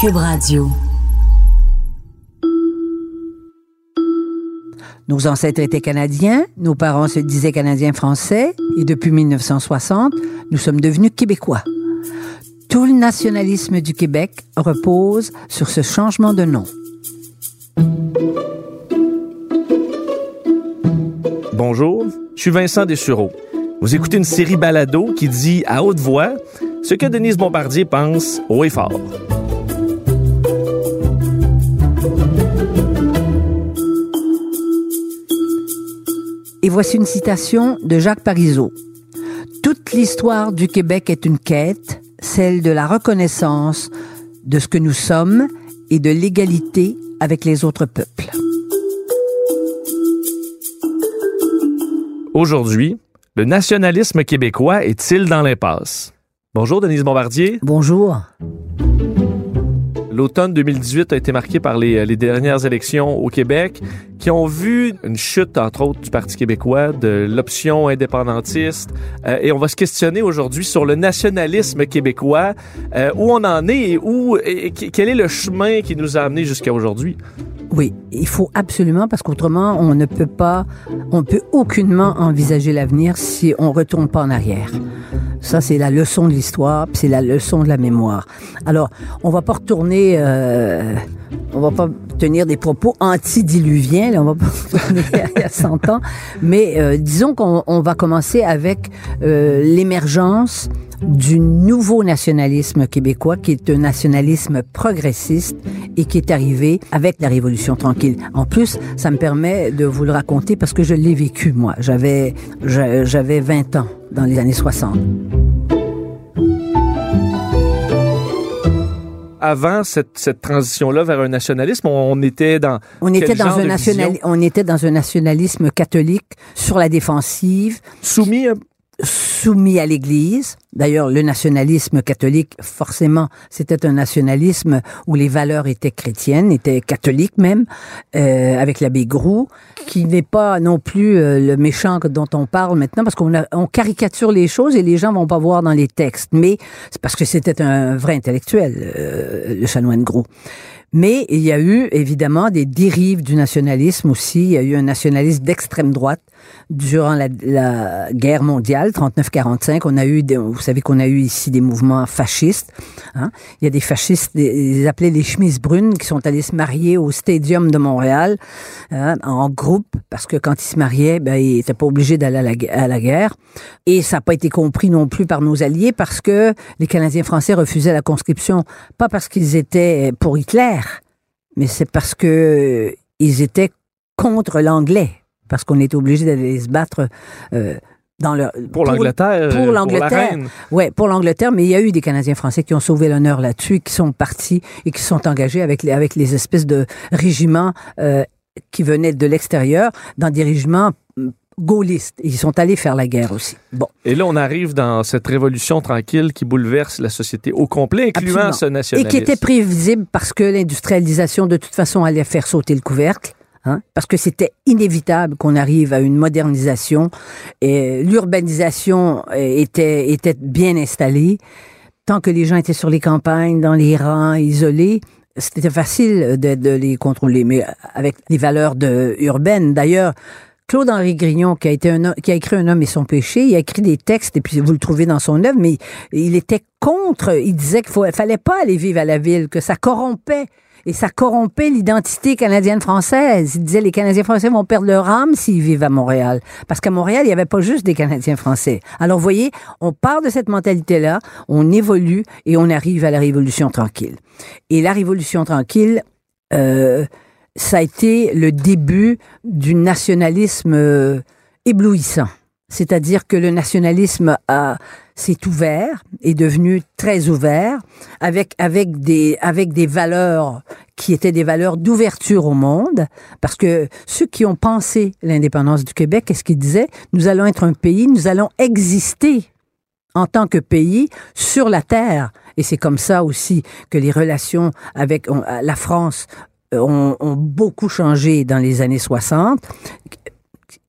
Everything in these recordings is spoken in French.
Cube Radio. Nos ancêtres étaient canadiens, nos parents se disaient canadiens français, et depuis 1960, nous sommes devenus québécois. Tout le nationalisme du Québec repose sur ce changement de nom. Bonjour, je suis Vincent Dessureau. Vous écoutez une série balado qui dit à haute voix ce que Denise Bombardier pense haut et fort. Et voici une citation de Jacques Parizeau. Toute l'histoire du Québec est une quête, celle de la reconnaissance de ce que nous sommes et de l'égalité avec les autres peuples. Aujourd'hui, le nationalisme québécois est-il dans l'impasse? Bonjour Denise Bombardier. Bonjour. L'automne 2018 a été marqué par les, les, dernières élections au Québec qui ont vu une chute, entre autres, du Parti québécois, de l'option indépendantiste. Euh, et on va se questionner aujourd'hui sur le nationalisme québécois, euh, où on en est et, où, quel est le chemin qui nous a amenés jusqu'à aujourd'hui? Oui, il faut absolument, parce qu'autrement, on ne peut pas, on peut aucunement envisager l'avenir si on retourne pas en arrière. Ça, c'est la leçon de l'histoire, c'est la leçon de la mémoire. Alors, on va pas retourner, euh, on va pas tenir des propos antidiluviens, on va pas retourner à 100 ans, mais euh, disons qu'on on va commencer avec euh, l'émergence du nouveau nationalisme québécois, qui est un nationalisme progressiste et qui est arrivé avec la Révolution tranquille. En plus, ça me permet de vous le raconter parce que je l'ai vécu, moi. J'avais, j'avais 20 ans dans les années 60. Avant cette, cette transition-là vers un nationalisme, on, était dans on était dans un national, on était dans un nationalisme catholique sur la défensive, soumis soumis à l'Église. D'ailleurs, le nationalisme catholique, forcément, c'était un nationalisme où les valeurs étaient chrétiennes, étaient catholiques même, euh, avec l'abbé Groux, qui n'est pas non plus euh, le méchant dont on parle maintenant, parce qu'on on caricature les choses et les gens vont pas voir dans les textes. Mais c'est parce que c'était un vrai intellectuel, euh, le chanoine Groux. Mais il y a eu évidemment des dérives du nationalisme aussi. Il y a eu un nationalisme d'extrême droite durant la, guerre mondiale 39-45. On a eu, des, vous savez qu'on a eu ici des mouvements fascistes. Hein? Il y a des fascistes, ils appelaient les chemises brunes, qui sont allés se marier au Stadium de Montréal hein, en groupe parce que quand ils se mariaient, ben, ils n'étaient pas obligés d'aller à la, à la guerre. Et ça n'a pas été compris non plus par nos alliés parce que les Canadiens français refusaient la conscription, pas parce qu'ils étaient pour Hitler mais c'est parce que ils étaient contre l'anglais, parce qu'on était obligé d'aller se battre. Euh, dans le, pour, l'Angleterre. Pour l'Angleterre. Ouais, pour l'Angleterre, mais il y a eu des Canadiens français qui ont sauvé l'honneur là-dessus, qui sont partis et qui sont engagés avec les, avec les espèces de régiments euh, qui venaient de l'extérieur, dans des régiments gaullistes. Ils sont allés faire la guerre aussi. Bon. Et là, on arrive dans cette révolution tranquille qui bouleverse la société au complet, incluant Absolument. ce nationalisme. Et qui était prévisible parce que l'industrialisation, de toute façon, allait faire sauter le couvercle. Hein, parce que c'était inévitable qu'on arrive à une modernisation et l'urbanisation était, était bien installée. Tant que les gens étaient sur les campagnes, dans les rangs, isolés, c'était facile de, les contrôler, mais avec les valeurs de, urbaines. D'ailleurs, Claude-Henri Grignon, qui a, qui a écrit Un homme et son péché, il a écrit des textes, et puis vous le trouvez dans son œuvre, mais il était contre, il disait qu'il ne fallait pas aller vivre à la ville, que ça corrompait. Et ça corrompait l'identité canadienne-française. Il disait les Canadiens français vont perdre leur âme s'ils vivent à Montréal. Parce qu'à Montréal, il n'y avait pas juste des Canadiens français. Alors, vous voyez, on part de cette mentalité-là, on évolue et on arrive à la Révolution tranquille. Et la Révolution tranquille, euh, ça a été le début du nationalisme euh, éblouissant. C'est-à-dire que le nationalisme a, s'est ouvert, est devenu très ouvert, avec, avec, des, avec des valeurs qui étaient des valeurs d'ouverture au monde, parce que ceux qui ont pensé l'indépendance du Québec, qu'est-ce qu'ils disaient? Nous allons être un pays, nous allons exister en tant que pays sur la terre. Et c'est comme ça aussi que les relations avec la France euh, ont, ont beaucoup changé dans les années 60.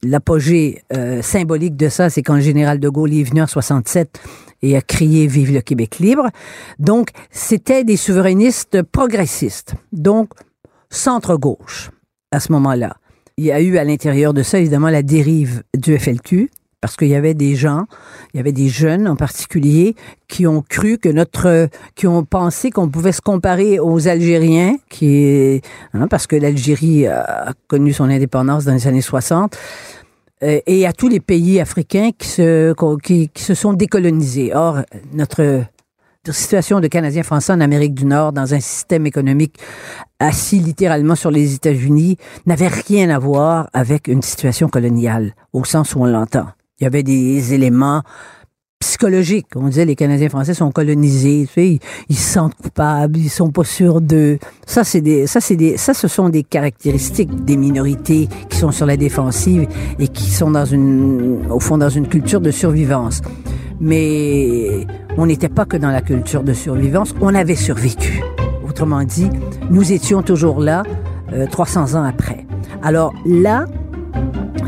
L'apogée euh, symbolique de ça, c'est quand le général de Gaulle est venu en 67 et a crié Vive le Québec libre. Donc, c'était des souverainistes progressistes, donc centre-gauche à ce moment-là. Il y a eu à l'intérieur de ça, évidemment, la dérive du FLQ, parce qu'il y avait des gens, il y avait des jeunes en particulier, qui ont cru que notre, qui ont pensé qu'on pouvait se comparer aux Algériens, qui hein, parce que l'Algérie a connu son indépendance dans les années 60, euh, et à tous les pays africains qui se, qui, qui se sont décolonisés. Or, notre situation de Canadiens français en Amérique du Nord dans un système économique assis littéralement sur les États-Unis n'avait rien à voir avec une situation coloniale, au sens où on l'entend. Il y avait des éléments psychologiques. On disait les Canadiens français sont colonisés, tu sais, ils, se sentent coupables, ils sont pas sûrs d'eux. Ça, c'est des, ça, c'est des, ça, ce sont des caractéristiques des minorités qui sont sur la défensive et qui sont dans une, au fond, dans une culture de survivance. Mais on n'était pas que dans la culture de survivance, on avait survécu. Autrement dit, nous étions toujours là euh, 300 ans après. Alors là,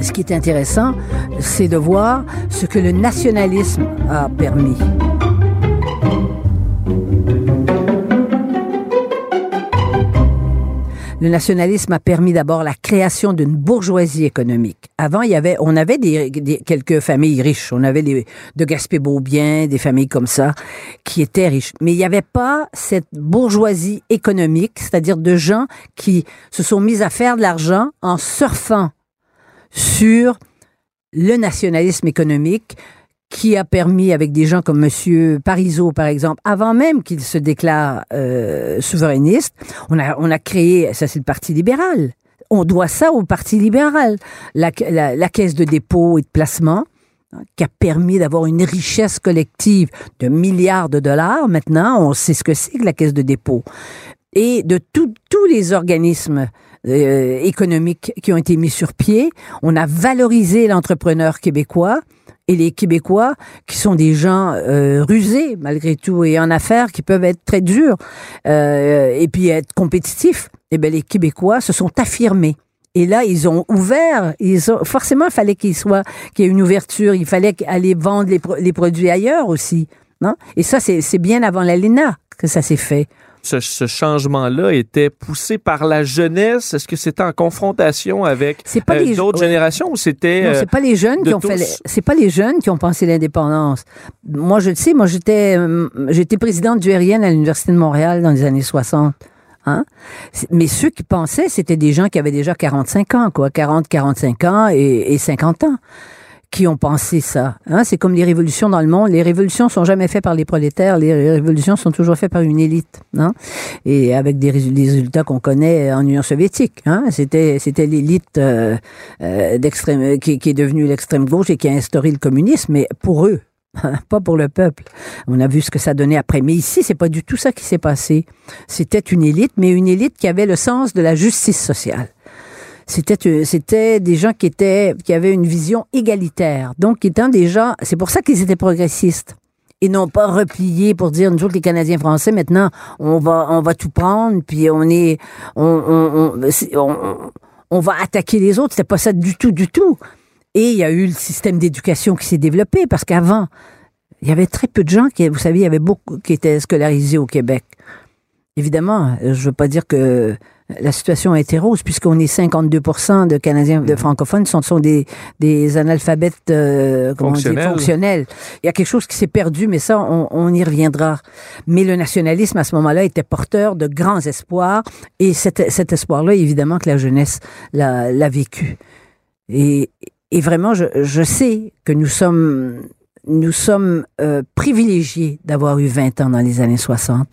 ce qui est intéressant, c'est de voir ce que le nationalisme a permis. Le nationalisme a permis d'abord la création d'une bourgeoisie économique. Avant, il y avait, on avait des, quelques familles riches. On avait les, de Gaspé-Beaubien, des familles comme ça, qui étaient riches. Mais il n'y avait pas cette bourgeoisie économique, c'est-à-dire de gens qui se sont mis à faire de l'argent en surfant sur le nationalisme économique qui a permis, avec des gens comme Monsieur Parizeau, par exemple, avant même qu'il se déclare euh, souverainiste, on a, on a créé, ça c'est le Parti libéral. On doit ça au Parti libéral. La, la, la caisse de dépôt et de placement, hein, qui a permis d'avoir une richesse collective de milliards de dollars. Maintenant, on sait ce que c'est que la caisse de dépôt. Et de tout- tous les organismes euh, économiques qui ont été mis sur pied, on a valorisé l'entrepreneur québécois et les Québécois, qui sont des gens euh, rusés malgré tout et en affaires, qui peuvent être très durs euh, et puis être compétitifs, eh bien les Québécois se sont affirmés. Et là, ils ont ouvert. Ils ont, forcément, il fallait qu'il soit, qu'il y ait une ouverture. Il fallait aller vendre les, les produits ailleurs aussi. Non? Et ça, c'est c'est bien avant l'ALENA que ça s'est fait. Ce, ce changement-là était poussé par la jeunesse? Est-ce que c'était en confrontation avec euh, les d'autres générations ou c'était Non, euh, c'est pas les jeunes de qui ont tous? C'est pas les jeunes qui ont pensé l'indépendance. Moi, je le sais. Moi, j'étais, euh, j'étais présidente du RIN à l'université de Montréal dans les années 60. Hein? Mais ceux qui pensaient, c'était des gens qui avaient déjà 45 ans, quoi, 40, 45 ans et, et 50 ans, qui ont pensé ça. Hein? C'est comme les révolutions dans le monde. Les révolutions sont jamais faites par les prolétaires. Les révolutions sont toujours faites par une élite. Hein? Et avec des, résu- des résultats qu'on connaît en Union soviétique. Hein? C'était, c'était l'élite euh, euh, d'extrême, qui, qui est devenue l'extrême gauche et qui a instauré le communisme, mais pour eux. Pas pour le peuple. On a vu ce que ça donnait après. Mais ici, c'est pas du tout ça qui s'est passé. C'était une élite, mais une élite qui avait le sens de la justice sociale. C'était, euh, c'était des gens qui étaient, qui avaient une vision égalitaire. Donc, étant gens, c'est pour ça qu'ils étaient progressistes. Et non pas repliés pour dire, nous autres, les Canadiens français, maintenant, on va, on va tout prendre, puis on est, on, on, on, va attaquer les autres. C'était pas ça du tout, du tout. Et il y a eu le système d'éducation qui s'est développé, parce qu'avant, il y avait très peu de gens qui, vous savez, il y avait beaucoup qui étaient scolarisés au Québec. Évidemment, je veux pas dire que la situation est rose, puisqu'on est 52% de Canadiens de francophones sont, sont des, des analphabètes euh, on dit, Fonctionnels. Il y a quelque chose qui s'est perdu, mais ça, on, on y reviendra. Mais le nationalisme, à ce moment-là, était porteur de grands espoirs, et cet, cet espoir-là, évidemment que la jeunesse l'a l'a vécu. Et, et vraiment, je, je sais que nous sommes, nous sommes euh, privilégiés d'avoir eu 20 ans dans les années 60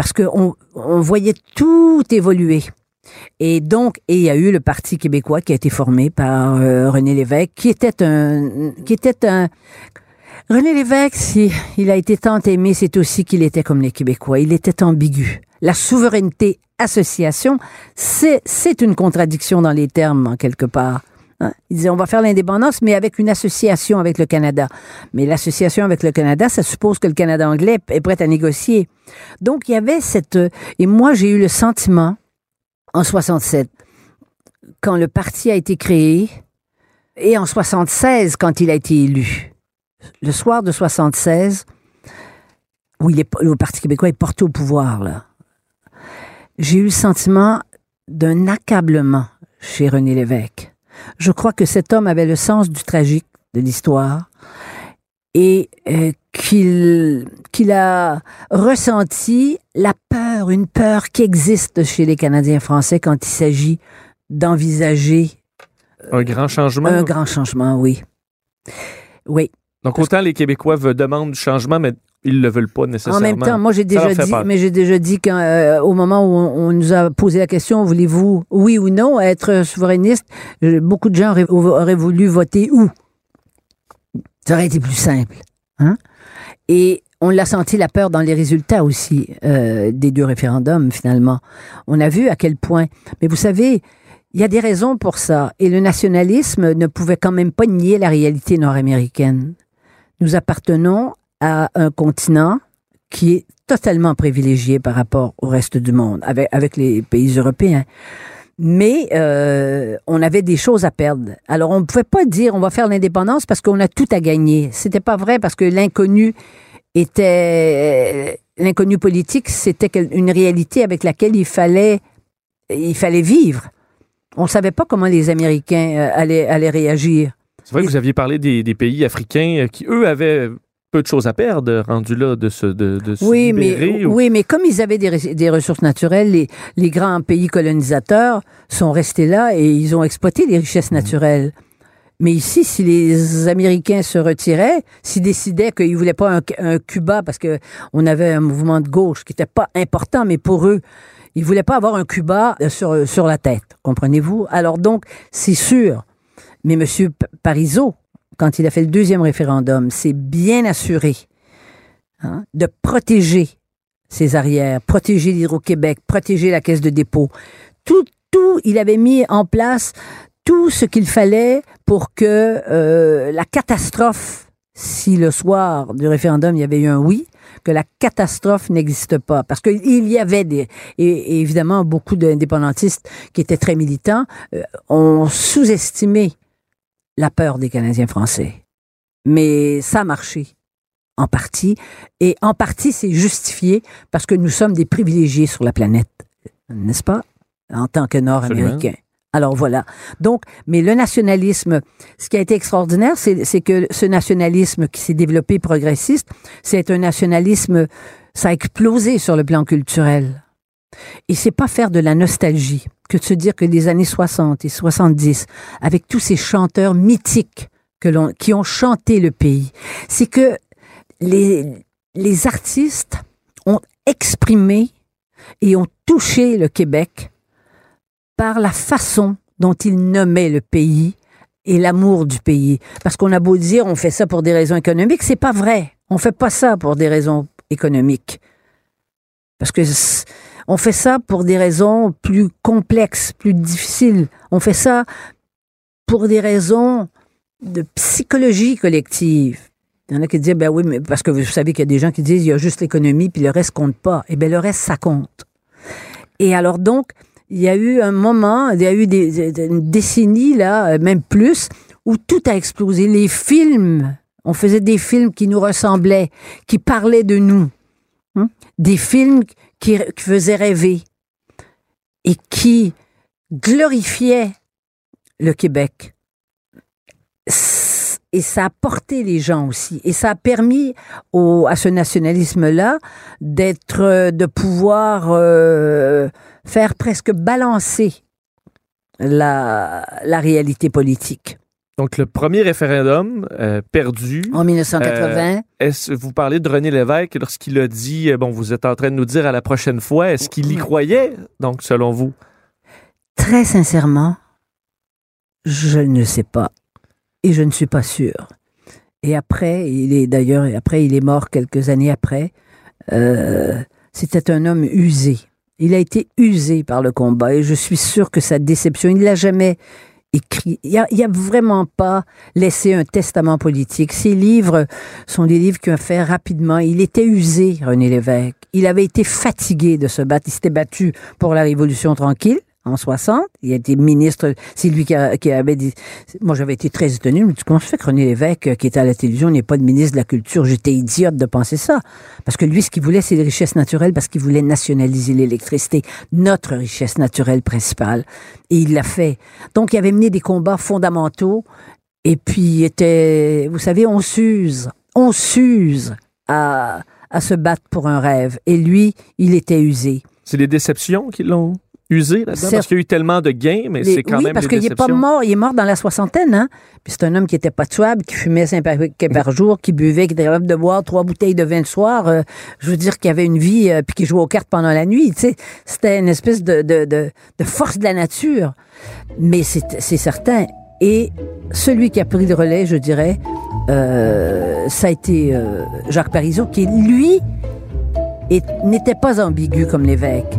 parce qu'on on voyait tout évoluer. Et donc, et il y a eu le Parti québécois qui a été formé par euh, René Lévesque, qui était un, qui était un, René Lévesque, si il a été tant aimé, c'est aussi qu'il était comme les Québécois. Il était ambigu. La souveraineté association, c'est, c'est une contradiction dans les termes, en quelque part. Hein? Il disait, on va faire l'indépendance, mais avec une association avec le Canada. Mais l'association avec le Canada, ça suppose que le Canada anglais est prêt à négocier. Donc, il y avait cette... Et moi, j'ai eu le sentiment, en 67, quand le parti a été créé, et en 76, quand il a été élu. Le soir de 76, où il est, le Parti québécois est porté au pouvoir, là. J'ai eu le sentiment d'un accablement chez René Lévesque. Je crois que cet homme avait le sens du tragique de l'histoire et euh, qu'il qu'il a ressenti la peur, une peur qui existe chez les Canadiens français quand il s'agit d'envisager Un grand changement? un grand changement, oui. Oui. Donc, autant les Québécois demandent du changement, mais ils le veulent pas nécessairement. En même temps, moi j'ai déjà dit, peur. mais j'ai déjà dit qu'au moment où on, on nous a posé la question, voulez-vous, oui ou non, être souverainiste, euh, beaucoup de gens auraient, auraient voulu voter où? Ça aurait été plus simple. Hein? Et on l'a senti la peur dans les résultats aussi euh, des deux référendums finalement. On a vu à quel point. Mais vous savez, il y a des raisons pour ça. Et le nationalisme ne pouvait quand même pas nier la réalité nord-américaine. Nous appartenons à un continent qui est totalement privilégié par rapport au reste du monde, avec, avec les pays européens. Mais euh, on avait des choses à perdre. Alors on ne pouvait pas dire on va faire l'indépendance parce qu'on a tout à gagner. C'était pas vrai parce que l'inconnu était l'inconnu politique, c'était une réalité avec laquelle il fallait il fallait vivre. On ne savait pas comment les Américains euh, allaient, allaient réagir. C'est vrai que vous aviez parlé des, des pays africains euh, qui, eux, avaient peu de choses à perdre, rendus là, de se, de, de se Oui mais, ou- oui, mais comme ils avaient des, des ressources naturelles, les, les grands pays colonisateurs sont restés là et ils ont exploité les richesses naturelles. Mais ici, si les Américains se retiraient, s'ils décidaient qu'ils voulaient pas un, un Cuba, parce que on avait un mouvement de gauche qui n'était pas important, mais pour eux, ils voulaient pas avoir un Cuba euh, sur, sur la tête, comprenez-vous? Alors donc, c'est sûr. Mais M. Parizeau, quand il a fait le deuxième référendum, s'est bien assuré hein, de protéger ses arrières, protéger l'Hydro-Québec, protéger la caisse de dépôt. Tout, tout, il avait mis en place tout ce qu'il fallait pour que euh, la catastrophe, si le soir du référendum il y avait eu un oui, que la catastrophe n'existe pas. Parce qu'il y avait des, et, évidemment beaucoup d'indépendantistes qui étaient très militants, euh, ont sous-estimé la peur des Canadiens français. Mais ça a marché en partie. Et en partie, c'est justifié parce que nous sommes des privilégiés sur la planète, n'est-ce pas? En tant que Nord-Américains. Alors voilà. Donc, mais le nationalisme, ce qui a été extraordinaire, c'est que ce nationalisme qui s'est développé progressiste, c'est un nationalisme, ça a explosé sur le plan culturel. Et c'est pas faire de la nostalgie que de se dire que les années 60 et 70, avec tous ces chanteurs mythiques que l'on, qui ont chanté le pays, c'est que les, les artistes ont exprimé et ont touché le Québec par la façon dont ils nommaient le pays et l'amour du pays. Parce qu'on a beau dire on fait ça pour des raisons économiques, c'est pas vrai. On fait pas ça pour des raisons économiques. Parce que on fait ça pour des raisons plus complexes, plus difficiles. On fait ça pour des raisons de psychologie collective. Il y en a qui disent, ben oui, mais parce que vous savez qu'il y a des gens qui disent, il y a juste l'économie, puis le reste compte pas. Eh bien, le reste, ça compte. Et alors donc, il y a eu un moment, il y a eu des, une décennie, là, même plus, où tout a explosé. Les films, on faisait des films qui nous ressemblaient, qui parlaient de nous. Hein? Des films qui, faisaient rêver et qui glorifiaient le Québec. Et ça a porté les gens aussi. Et ça a permis à ce nationalisme-là d'être, de pouvoir euh, faire presque balancer la, la réalité politique. Donc, le premier référendum euh, perdu. En 1980, Est-ce vous parlez de René Lévesque lorsqu'il a dit euh, bon vous êtes en train de nous dire à la prochaine fois est-ce qu'il y croyait donc selon vous? Très sincèrement, je ne sais pas. Et je ne suis pas sûre. Et après, il est d'ailleurs, après, il est mort quelques années après. Euh, C'était un homme usé. Il a été usé par le combat et je suis sûr que sa déception, il l'a jamais Il a, il a vraiment pas laissé un testament politique. Ses livres sont des livres qu'il a fait rapidement. Il était usé, René Lévesque. Il avait été fatigué de se battre. Il s'était battu pour la Révolution tranquille en 60. Il a été ministre. C'est lui qui, avait dit. Moi, j'avais été très étonné. Je me dis, comment se fait que René Lévesque, euh, qui était à la télévision, n'est pas le ministre de la Culture? J'étais idiote de penser ça. Parce que lui, ce qu'il voulait, c'est les richesses naturelles parce qu'il voulait nationaliser l'électricité, notre richesse naturelle principale. Et il l'a fait. Donc, il avait mené des combats fondamentaux. Et puis, il était, vous savez, on s'use. On s'use à, se battre pour un rêve. Et lui, il était usé. C'est les déceptions qui l'ont usé là-dedans? Parce qu'il y a eu tellement de gains, mais c'est quand oui, même parce qu'il est pas mort. Il est mort dans la soixantaine, hein. Puis c'est un homme qui était pas tuable, qui fumait 5 paquets par jour, qui buvait, qui était capable de boire trois bouteilles de vin le soir. Euh, je veux dire qu'il avait une vie, euh, puis qui jouait aux cartes pendant la nuit. Tu sais, c'était une espèce de, de, de, de force de la nature. Mais c'est certain. Et celui qui a pris le relais, je dirais, euh, ça a été euh, Jacques Parizeau, qui lui n'était pas ambigu comme l'évêque.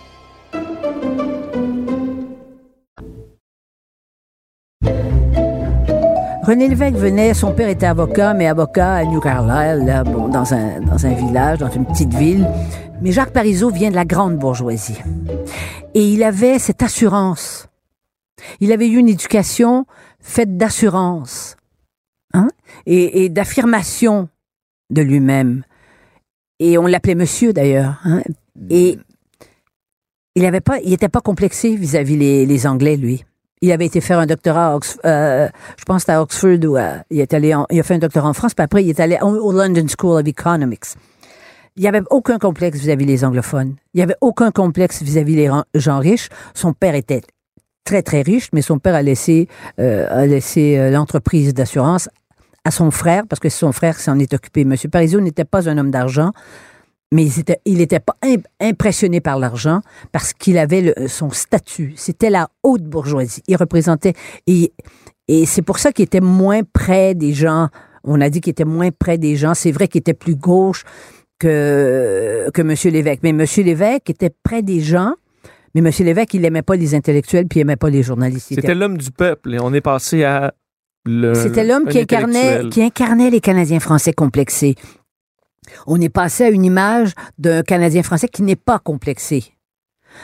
René Lévesque venait, son père était avocat, mais avocat à New Carlisle, là, bon, dans, un, dans un village, dans une petite ville. Mais Jacques Parizeau vient de la grande bourgeoisie. Et il avait cette assurance. Il avait eu une éducation faite d'assurance hein, et, et d'affirmation de lui-même. Et on l'appelait monsieur d'ailleurs. hein. Et il avait pas, il était pas complexé vis-à-vis les, les Anglais, lui. Il avait été faire un doctorat à Oxford, je pense à Oxford où euh, il est allé, en- il a fait un doctorat en France, puis après il est allé au, London School of Economics. Il n'y avait aucun complexe vis-à-vis les anglophones. Il n'y avait aucun complexe vis-à-vis les gens riches. Son père était très très riche, mais son père a laissé, euh, a laissé euh, l'entreprise d'assurance à son frère, parce que son frère s'en est occupé. Monsieur Parizeau n'était pas un homme d'argent, mais il était, il était pas im- impressionné par l'argent parce qu'il avait le- son statut. C'était la haute bourgeoisie. Il représentait et, et c'est pour ça qu'il était moins près des gens. On a dit qu'il était moins près des gens. C'est vrai qu'il était plus gauche que que Monsieur Lévesque, mais Monsieur Lévesque était près des gens. Mais Monsieur Lévesque, il aimait pas les intellectuels puis il aimait pas les journalistes. C'était l'homme du peuple et on est passé à le. C'était l'homme incarnait, qui incarnait les Canadiens français complexés. On est passé à une image d'un Canadien français qui n'est pas complexé.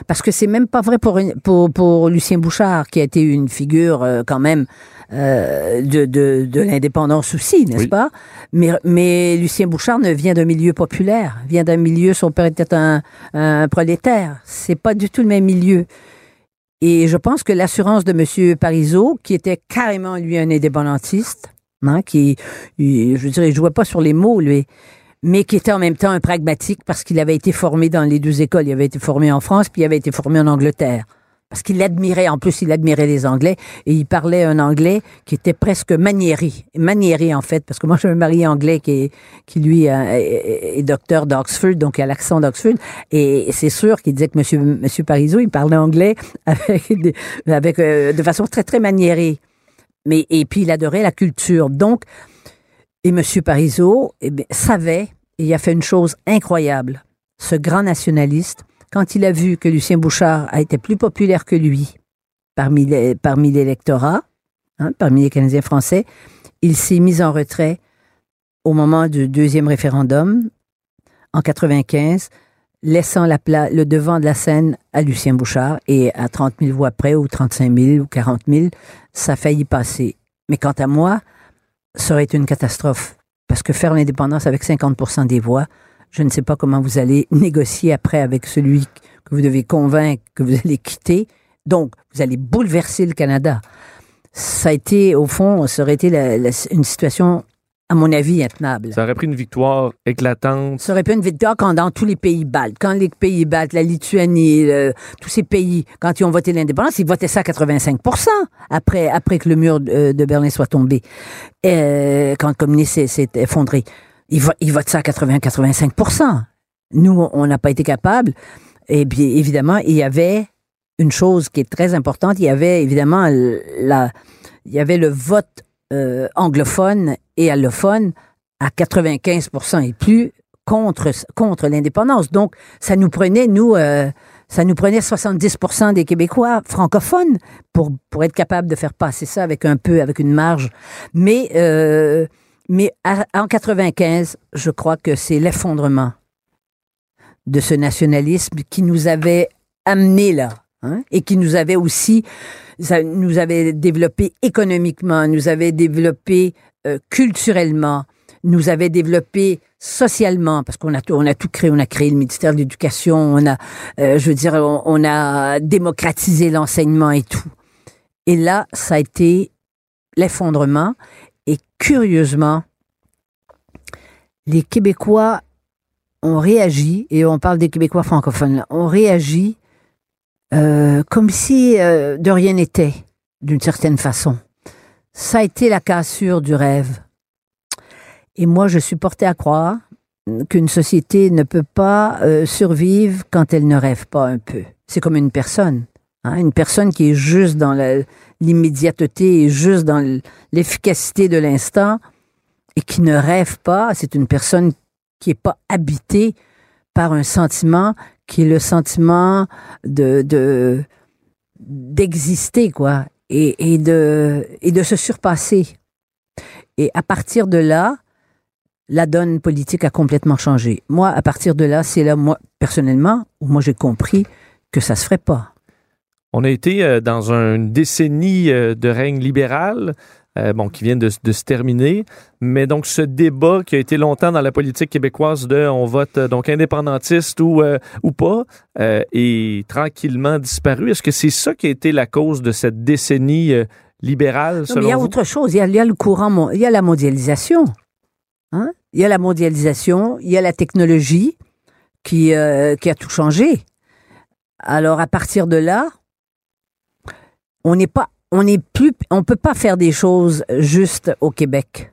Parce que c'est même pas vrai pour, pour, pour Lucien Bouchard, qui a été une figure euh, quand même euh, de, de, de l'indépendance aussi, n'est-ce Oui. pas? Mais, mais Lucien Bouchard ne vient d'un milieu populaire, vient d'un milieu, son père était un, un prolétaire. C'est pas du tout le même milieu. Et je pense que l'assurance de M. Parizeau, qui était carrément, lui, un indépendantiste, hein, qui, je dirais, il jouait pas sur les mots, lui, mais qui était en même temps un pragmatique parce qu'il avait été formé dans les deux écoles. Il avait été formé en France, puis il avait été formé en Angleterre. Parce qu'il admirait, en plus, il admirait les Anglais, et il parlait un anglais qui était presque maniéré. Maniéré, en fait, parce que moi, j'ai un mari anglais qui, est, qui lui, euh, est, docteur d'Oxford, donc il a l'accent d'Oxford, et c'est sûr qu'il disait que monsieur, monsieur Parizeau, il parlait anglais avec, avec euh, de façon très, très maniérée. Mais, et puis, il adorait la culture. Donc, et M. Parizeau eh savait, et il a fait une chose incroyable, ce grand nationaliste, quand il a vu que Lucien Bouchard a été plus populaire que lui parmi les- parmi l'électorat, hein, parmi les Canadiens français, il s'est mis en retrait au moment du deuxième référendum en 95, laissant le devant de la scène à Lucien Bouchard et à 30 000 voix près ou 35 000 ou 40 000, ça a failli passer. Mais quant à moi, ça aurait été une catastrophe. Parce que faire l'indépendance avec 50 des voix, je ne sais pas comment vous allez négocier après avec celui que vous devez convaincre que vous allez quitter. Donc, vous allez bouleverser le Canada. ça a été, au fond, ça aurait été une situation, à mon avis, intenable. Ça aurait pris une victoire éclatante. Ça aurait être une victoire quand dans tous les pays baltes, quand les pays baltes, la Lituanie, le- tous ces pays, quand ils ont voté l'indépendance, ils votaient ça à 85% après, après que le mur de, de Berlin soit tombé, Euh, quand le communisme s'est- effondré. Ils, vo- ils votent ça à 80-85 Nous, on- n'a pas été capable. Et bien, évidemment, il y avait une chose qui est très importante. Il y avait évidemment la, il y avait le vote euh, anglophone et allophone à 95% et plus contre, contre l'indépendance. Donc, ça nous prenait, nous, euh, ça nous prenait 70% des Québécois francophones pour, pour être capable de faire passer ça avec un peu, avec une marge. Mais, euh, mais en 95, je crois que c'est l'effondrement de ce nationalisme qui nous avait amené là. Hein, et qui nous avait aussi, ça nous avait développé économiquement, nous avait développé euh, culturellement, nous avait développé socialement, parce qu'on a tout, on a tout créé, on a créé le ministère de l'Éducation, on a, euh, je veux dire, on, on a démocratisé l'enseignement et tout. Et là, ça a été l'effondrement. Et curieusement, les Québécois ont réagi, et on parle des Québécois francophones, ont réagi euh, comme si euh, de rien n'était, d'une certaine façon. Ça a été la cassure du rêve. Et moi, je suis portée à croire qu'une société ne peut pas euh, survivre quand elle ne rêve pas un peu. C'est comme une personne. hein, Une personne qui est juste dans l'immédiateté et juste dans l'efficacité de l'instant et qui ne rêve pas, c'est une personne qui n'est pas habitée par un sentiment qui est le sentiment de de- d'exister quoi et, et de et de se surpasser et à partir de là la donne politique a complètement changé moi à partir de là c'est là moi personnellement où moi j'ai compris que ça se ferait pas On a été euh, dans une décennie euh, de règne libéral. Euh, bon, qui vient de, de se terminer. Mais donc, ce débat qui a été longtemps dans la politique québécoise de on vote euh, donc indépendantiste ou, euh, ou pas, est tranquillement disparu. Est-ce que c'est ça qui a été la cause de cette décennie libérale, Non, selon mais il y a vous? autre chose. Il y a, il y a le courant, il y a la mondialisation. Hein? Il y a la mondialisation, il y a la technologie qui, euh, qui a tout changé. Alors, à partir de là, on n'est pas, on n'est plus, on peut pas faire des choses juste au Québec.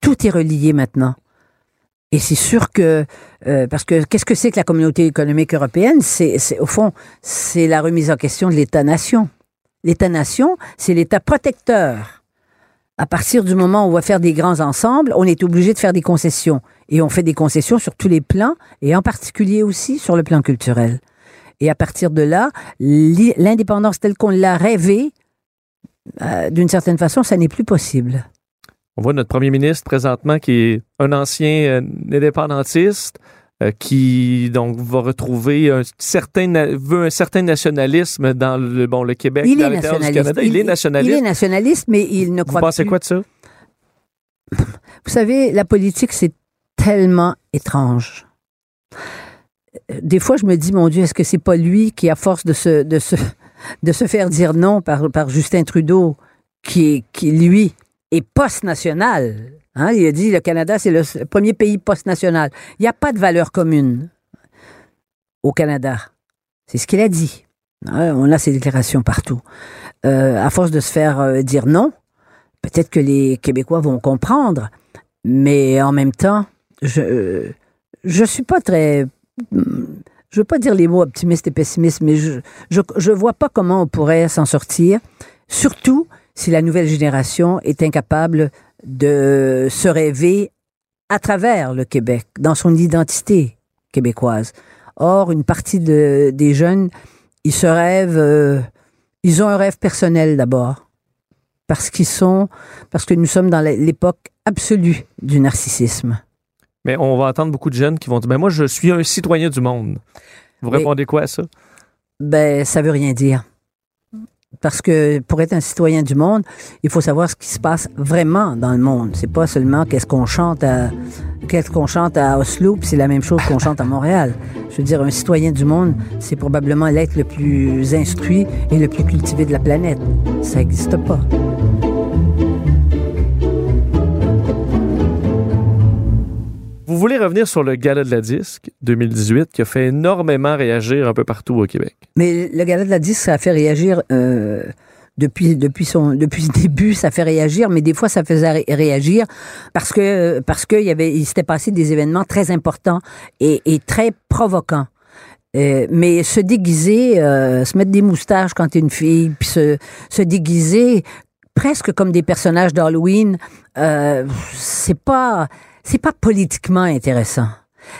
Tout est relié maintenant. Et c'est sûr que, euh, parce que qu'est-ce que c'est que la communauté économique européenne? C'est, au fond, c'est la remise en question de l'État-nation. L'État-nation, c'est l'État protecteur. À partir du moment où on va faire des grands ensembles, on est obligé de faire des concessions. Et on fait des concessions sur tous les plans, et en particulier aussi sur le plan culturel. Et à partir de là, l'i- l'indépendance telle qu'on l'a rêvée, euh, d'une certaine façon, ça n'est plus possible. On voit notre premier ministre présentement qui est un ancien euh, indépendantiste euh, qui donc va retrouver un certain veut un certain nationalisme dans le bon le Québec Il est l'intérieur du nationaliste. Canada. Il, est nationaliste. Il est nationaliste, mais il ne Vous croit pensez plus. quoi de ça? Vous savez, la politique, c'est tellement étrange. Euh, Des fois, je me dis, mon Dieu, est-ce que c'est pas lui qui, à force de se, de se, de se faire dire non par, par Justin Trudeau, qui, qui lui, est post-national? Hein? Il a dit, le Canada, c'est le premier pays post-national. Il n'y a pas de valeur commune au Canada. C'est ce qu'il a dit. On a ces déclarations partout. Euh, à force de se faire euh, dire non, peut-être que les Québécois vont comprendre, mais en même temps, je je suis pas très je veux pas dire les mots optimiste et pessimiste, mais je je vois pas comment on pourrait s'en sortir, surtout si la nouvelle génération est incapable de se rêver à travers le Québec, dans son identité québécoise. Or, une partie de, des jeunes, ils se rêvent, euh, ils ont un rêve personnel d'abord, parce qu'ils sont, parce que nous sommes dans l'époque absolue du narcissisme. Mais on va entendre beaucoup de jeunes qui vont dire ben moi je suis un citoyen du monde. Vous répondez quoi à ça? Ben, ça veut rien dire. Parce que pour être un citoyen du monde, il faut savoir ce qui se passe vraiment dans le monde. C'est pas seulement qu'est-ce qu'on chante à qu'est-ce qu'on chante à Oslo, puis c'est la même chose qu'on chante à Montréal. Je veux dire, un citoyen du monde, c'est probablement l'être le plus instruit et le plus cultivé de la planète. Ça n'existe pas. Vous voulez revenir sur le Gala de la disque 2018 qui a fait énormément réagir un peu partout au Québec? Mais le gala de la disque, ça a fait réagir euh, depuis depuis son depuis le début, ça fait réagir, mais des fois ça faisait ré- réagir parce que parce que s'était passé des événements très importants et, et très provoquants. Euh, mais se déguiser, euh, se mettre des moustaches quand t'es une fille, puis se, se déguiser presque comme des personnages d'Halloween, euh, c'est pas c'est pas politiquement intéressant.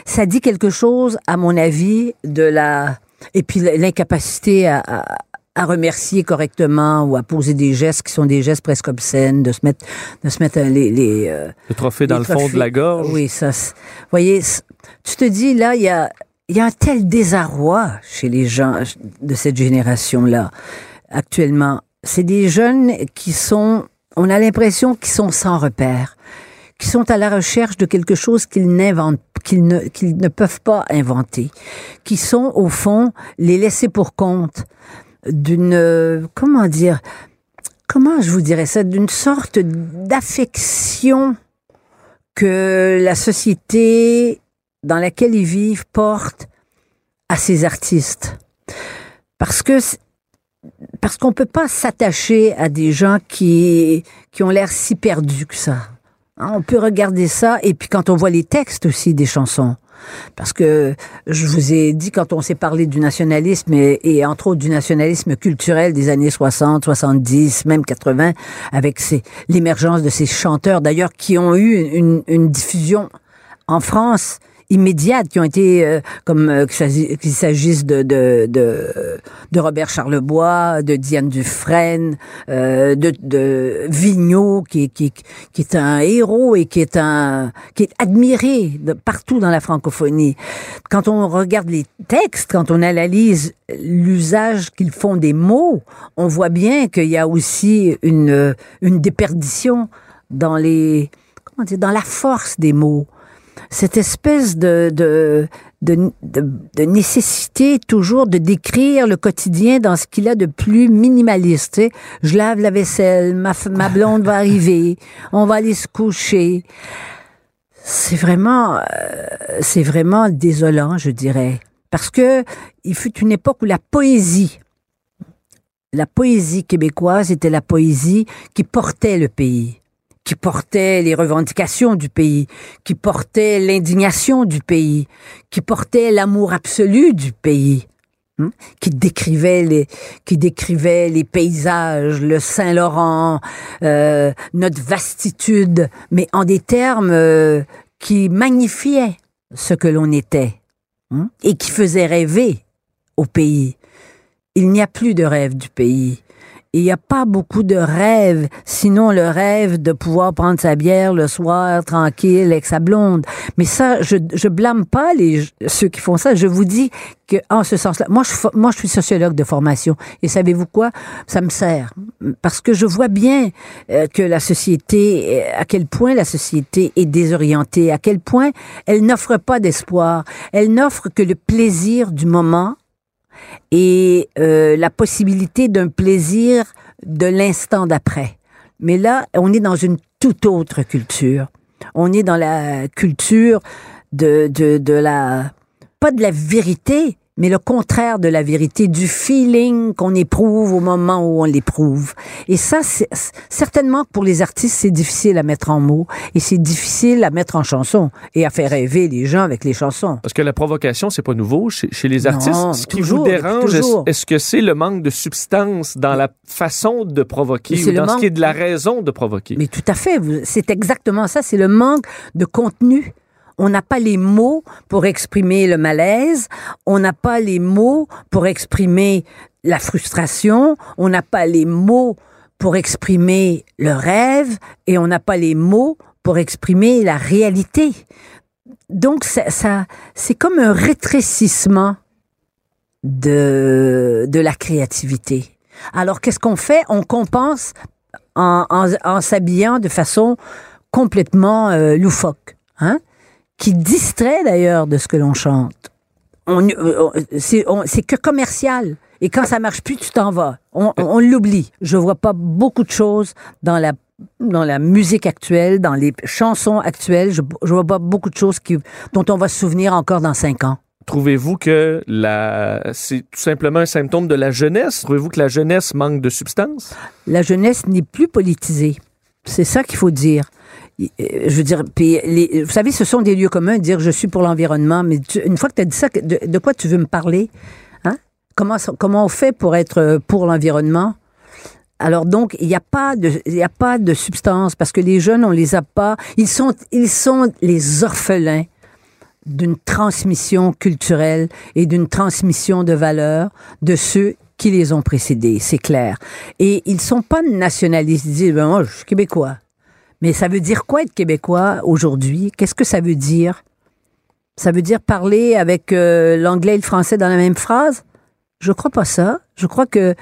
Ça dit quelque chose, à mon avis, de la et puis l'incapacité à, à, à remercier correctement ou à poser des gestes qui sont des gestes presque obscènes, de se mettre de se mettre les, les euh, Le trophée dans les le fond de la gorge. Oui, ça. voyez, tu te dis là, il y a, il y a un tel désarroi chez les gens de cette génération-là actuellement. C'est des jeunes qui sont, on a l'impression qu'ils sont sans repère, qui sont à la recherche de quelque chose qu'ils n'inventent, qu'ils ne, qu'ils ne peuvent pas inventer, qui sont au fond les laissés pour compte d'une, comment dire, comment je vous dirais ça, d'une sorte d'affection que la société dans laquelle ils vivent porte à ces artistes. Parce que parce qu'on peut pas s'attacher à des gens qui qui ont l'air si perdus que ça. Hein, On peut regarder ça et puis quand on voit les textes aussi des chansons. Parce que je vous ai dit quand on s'est parlé du nationalisme et, entre autres du nationalisme culturel des années 60, 70, même 80, avec l'émergence de ces chanteurs d'ailleurs qui ont eu une diffusion en France immédiate, qui ont été euh, comme euh, qu'il s'agisse- de, de, de, de Robert Charlebois, de Diane Dufresne, euh, de, de Vigneault, qui, qui, qui est un héros et qui est un qui est admiré partout dans la francophonie. Quand on regarde les textes, quand on analyse l'usage qu'ils font des mots, on voit bien qu'il y a aussi une une déperdition dans les comment dire dans la force des mots cette espèce de, de, de, nécessité toujours de décrire le quotidien dans ce qu'il a de plus minimaliste. Je lave la vaisselle, ma, ma blonde va arriver, on va aller se coucher. C'est vraiment, euh, c'est vraiment désolant, je dirais. Parce que il fut une époque où la poésie, la poésie québécoise était la poésie qui portait le pays qui portait les revendications du pays, qui portait l'indignation du pays, qui portait l'amour absolu du pays, hein, qui décrivait les, qui décrivait les paysages, le Saint-Laurent, euh, notre vastitude, mais en des termes euh, qui magnifiaient ce que l'on était hein, et qui faisaient rêver au pays. Il n'y a plus de rêve du pays. Il n'y a pas beaucoup de rêves, sinon le rêve de pouvoir prendre sa bière le soir tranquille avec sa blonde. Mais ça, je, je blâme pas les ceux qui font ça. Je vous dis que en ce sens-là, moi je moi je suis sociologue de formation et savez-vous quoi? Ça me sert parce que je vois bien euh, que la société, euh, à quel point la société est désorientée, à quel point elle n'offre pas d'espoir, elle n'offre que le plaisir du moment et euh, la possibilité d'un plaisir de l'instant d'après. Mais là, on est dans une toute autre culture. On est dans la culture de, de, de la, pas de la vérité, mais le contraire de la vérité, du feeling qu'on éprouve au moment où on l'éprouve. Et ça, certainement pour les artistes, c'est difficile à mettre en mots et c'est difficile à mettre en chanson et à faire rêver les gens avec les chansons. Parce que la provocation, c'est pas nouveau chez, chez les Non, artistes. Ce qui toujours, vous dérange, est-ce que c'est le manque de substance dans la façon de provoquer ou dans ce manque- qui est de la raison de provoquer? Mais tout à fait, c'est exactement ça, c'est le manque de contenu. On n'a pas les mots pour exprimer le malaise, on n'a pas les mots pour exprimer la frustration, on n'a pas les mots pour exprimer le rêve et on n'a pas les mots pour exprimer la réalité. Donc ça, c'est comme un rétrécissement de, de la créativité. Alors, qu'est-ce qu'on fait? On compense en, en- en s'habillant de façon complètement euh, loufoque, hein? Qui distrait d'ailleurs de ce que l'on chante. On, euh, c'est on- c'est que commercial. Et quand ça marche plus, tu t'en vas. On, on l'oublie. Je vois pas beaucoup de choses dans la dans la musique actuelle, dans les chansons actuelles. Je, je vois pas beaucoup de choses qui, dont on va se souvenir encore dans cinq ans. Trouvez-vous que la... c'est tout simplement un symptôme de la jeunesse? Trouvez-vous que la jeunesse manque de substance? la jeunesse n'est plus politisée. C'est ça qu'il faut dire. Je veux dire, vous savez, ce sont des lieux communs, dire je suis pour l'environnement, mais une fois que tu as dit ça, de, quoi tu veux me parler? Hein? Comment, comment on fait pour être euh, pour l'environnement? Alors donc, il n'y a pas de, a pas de substance parce que les jeunes, on les a pas. Ils sont, ils sont les orphelins d'une transmission culturelle et d'une transmission de valeurs de ceux qui les ont précédés, c'est clair. Et ils sont pas nationalistes. Ils disent, ben moi, je suis québécois. Mais ça veut dire quoi être québécois aujourd'hui? Qu'est-ce que ça veut dire? Ça veut dire parler avec euh, l'anglais et le français dans la même phrase? Je crois pas ça. Je crois que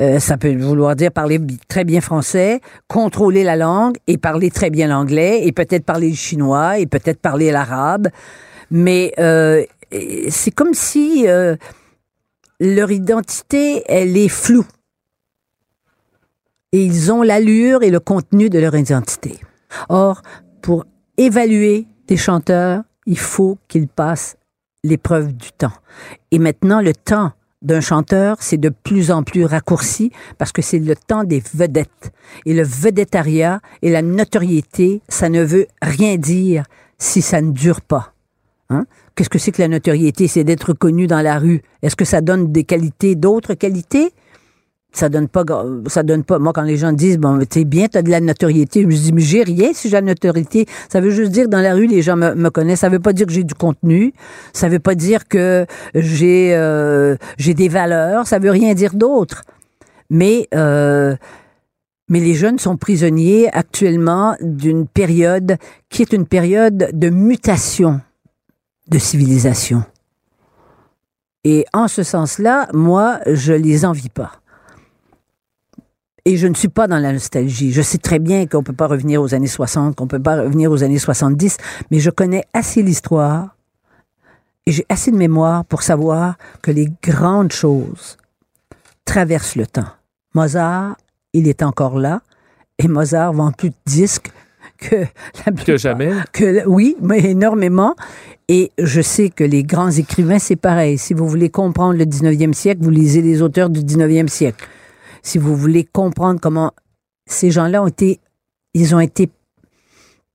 euh, ça peut vouloir dire parler très bien français, contrôler la langue et parler très bien l'anglais et peut-être parler le chinois et peut-être parler l'arabe. Mais euh, c'est comme si leur identité, elle est floue. Et ils ont l'allure et le contenu de leur identité. Or, pour évaluer des chanteurs, il faut qu'ils passent l'épreuve du temps. Et maintenant, le temps d'un chanteur, c'est de plus en plus raccourci parce que c'est le temps des vedettes. Et le vedettariat et la notoriété, ça ne veut rien dire si ça ne dure pas. Hein? Qu'est-ce que c'est que la notoriété? C'est d'être connu dans la rue. Est-ce que ça donne des qualités, d'autres qualités? Ça donne pas, ça donne pas. Moi, quand les gens disent, bon, t'es bien, t'as de la notoriété, je me dis, mais j'ai rien si j'ai la notoriété. Ça veut juste dire dans la rue, les gens me, me connaissent. Ça veut pas dire que j'ai du contenu. Ça veut pas dire que j'ai, euh, j'ai des valeurs. Ça veut rien dire d'autre. Mais, euh, mais les jeunes sont prisonniers actuellement d'une période qui est une période de mutation de civilisation. Et en ce sens-là, moi, je les envie pas. Et je ne suis pas dans la nostalgie. Je sais très bien qu'on peut pas revenir aux années 60, qu'on peut pas revenir aux années 70, mais je connais assez l'histoire et j'ai assez de mémoire pour savoir que les grandes choses traversent le temps. Mozart, il est encore là et Mozart vend plus de disques que la Que jamais. que oui, mais énormément. Et je sais que les grands écrivains, c'est pareil. Si vous voulez comprendre le 19e siècle, vous lisez les auteurs du 19e siècle. Si vous voulez comprendre comment ces gens-là ont été, ils ont été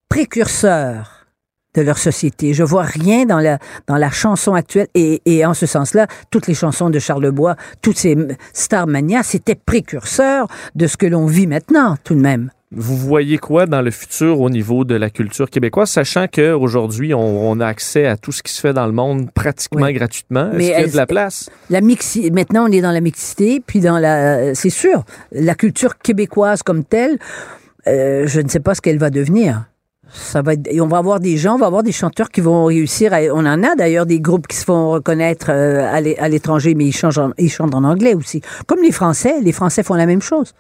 précurseurs de leur société. Je vois rien dans la, dans la chanson actuelle. Et, et en ce sens-là, toutes les chansons de Charles Bois, toutes ces Starmania, c'était précurseurs de ce que l'on vit maintenant, tout de même. Vous voyez quoi dans le futur au niveau de la culture québécoise, sachant qu'aujourd'hui, on, on a accès à tout ce qui se fait dans le monde pratiquement Oui. gratuitement? Est-ce qu'il y a de la place? La mixi maintenant on est dans la mixité, puis dans la, c'est sûr, la culture québécoise comme telle, euh, je ne sais pas ce qu'elle va devenir. Ça va être- et on va avoir des gens, on va avoir des chanteurs qui vont réussir. À, on en a d'ailleurs des groupes qui se font reconnaître euh, à l'é- à l'étranger, mais ils, changent en- ils chantent en anglais aussi. Comme les Français, les Français font la même chose.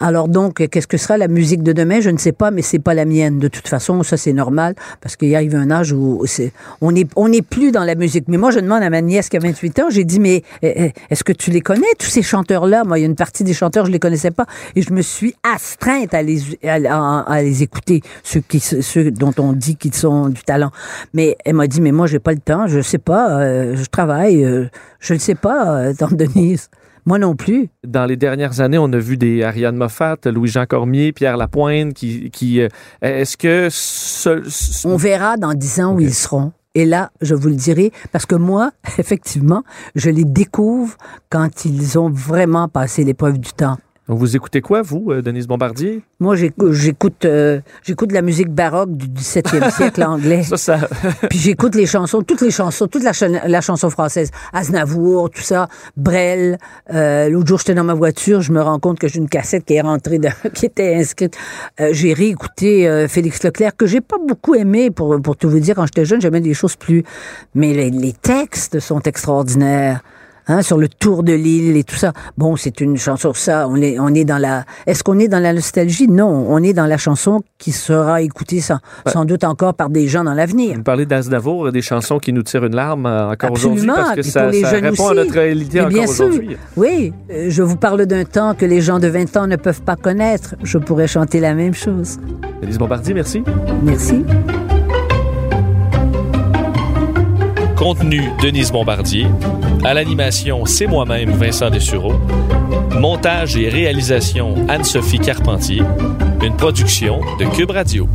Alors donc, qu'est-ce que sera la musique de demain? Je ne sais pas, mais c'est pas la mienne. De toute façon, ça c'est normal parce qu'il arrive un âge où c'est, on n'est on plus dans la musique. Mais moi, je demande à ma nièce qui a 28 ans, j'ai dit mais eh, eh, est-ce que tu les connais tous ces chanteurs-là? Moi, il y a une partie des chanteurs je les connaissais pas et je me suis astreinte à les à les écouter ceux qui ceux dont on dit qu'ils sont du talent. Mais elle m'a dit mais moi j'ai pas le temps, je sais pas, euh, je travaille, euh, je ne sais pas, euh, tante Denise. Moi non plus. Dans les dernières années, on a vu des Ariane Moffat, Louis-Jean Cormier, Pierre Lapointe, qui... qui euh, Est-ce que... ce- ce- On verra dans dix ans où ils seront. Et là, je vous le dirai, parce que moi, effectivement, je les découvre quand ils ont vraiment passé l'épreuve du temps. Donc, vous écoutez quoi, vous, euh, Denise Bombardier? Moi, j'écoute, j'écoute, euh, j'écoute de la musique baroque du 17e siècle anglais. Ça, ça... Puis j'écoute les chansons, toutes les chansons, toute la, chan- la chanson française. Aznavour, tout ça, Brel. Euh, L'autre jour, j'étais dans ma voiture, je me rends compte que j'ai une cassette qui est rentrée, dans- qui était inscrite. Euh, j'ai réécouté euh, Félix Leclerc, que j'ai pas beaucoup aimé, pour, pour tout vous dire. Quand j'étais jeune, j'aimais des choses plus... Mais les, les textes sont extraordinaires. Hein, sur le tour de l'île et tout ça. Bon, c'est une chanson, ça, on est, on est dans la... Est-ce qu'on est dans la nostalgie? Non, on est dans la chanson qui sera écoutée sans, sans doute encore par des gens dans l'avenir. Vous parlez d'Aznavour, des chansons qui nous tirent une larme euh, encore aujourd'hui Absolument, parce que ça, ça répond à aussi. notre réalité encore sûr. aujourd'hui. Oui, euh, je vous parle d'un temps que les gens de 20 ans ne peuvent pas connaître. Je pourrais chanter la même chose. Élise Bombardier, merci. Merci. Contenu Denise Bombardier. À l'animation, c'est moi-même Vincent Dessureau. Montage et réalisation Anne-Sophie Carpentier. Une production de Cube Radio.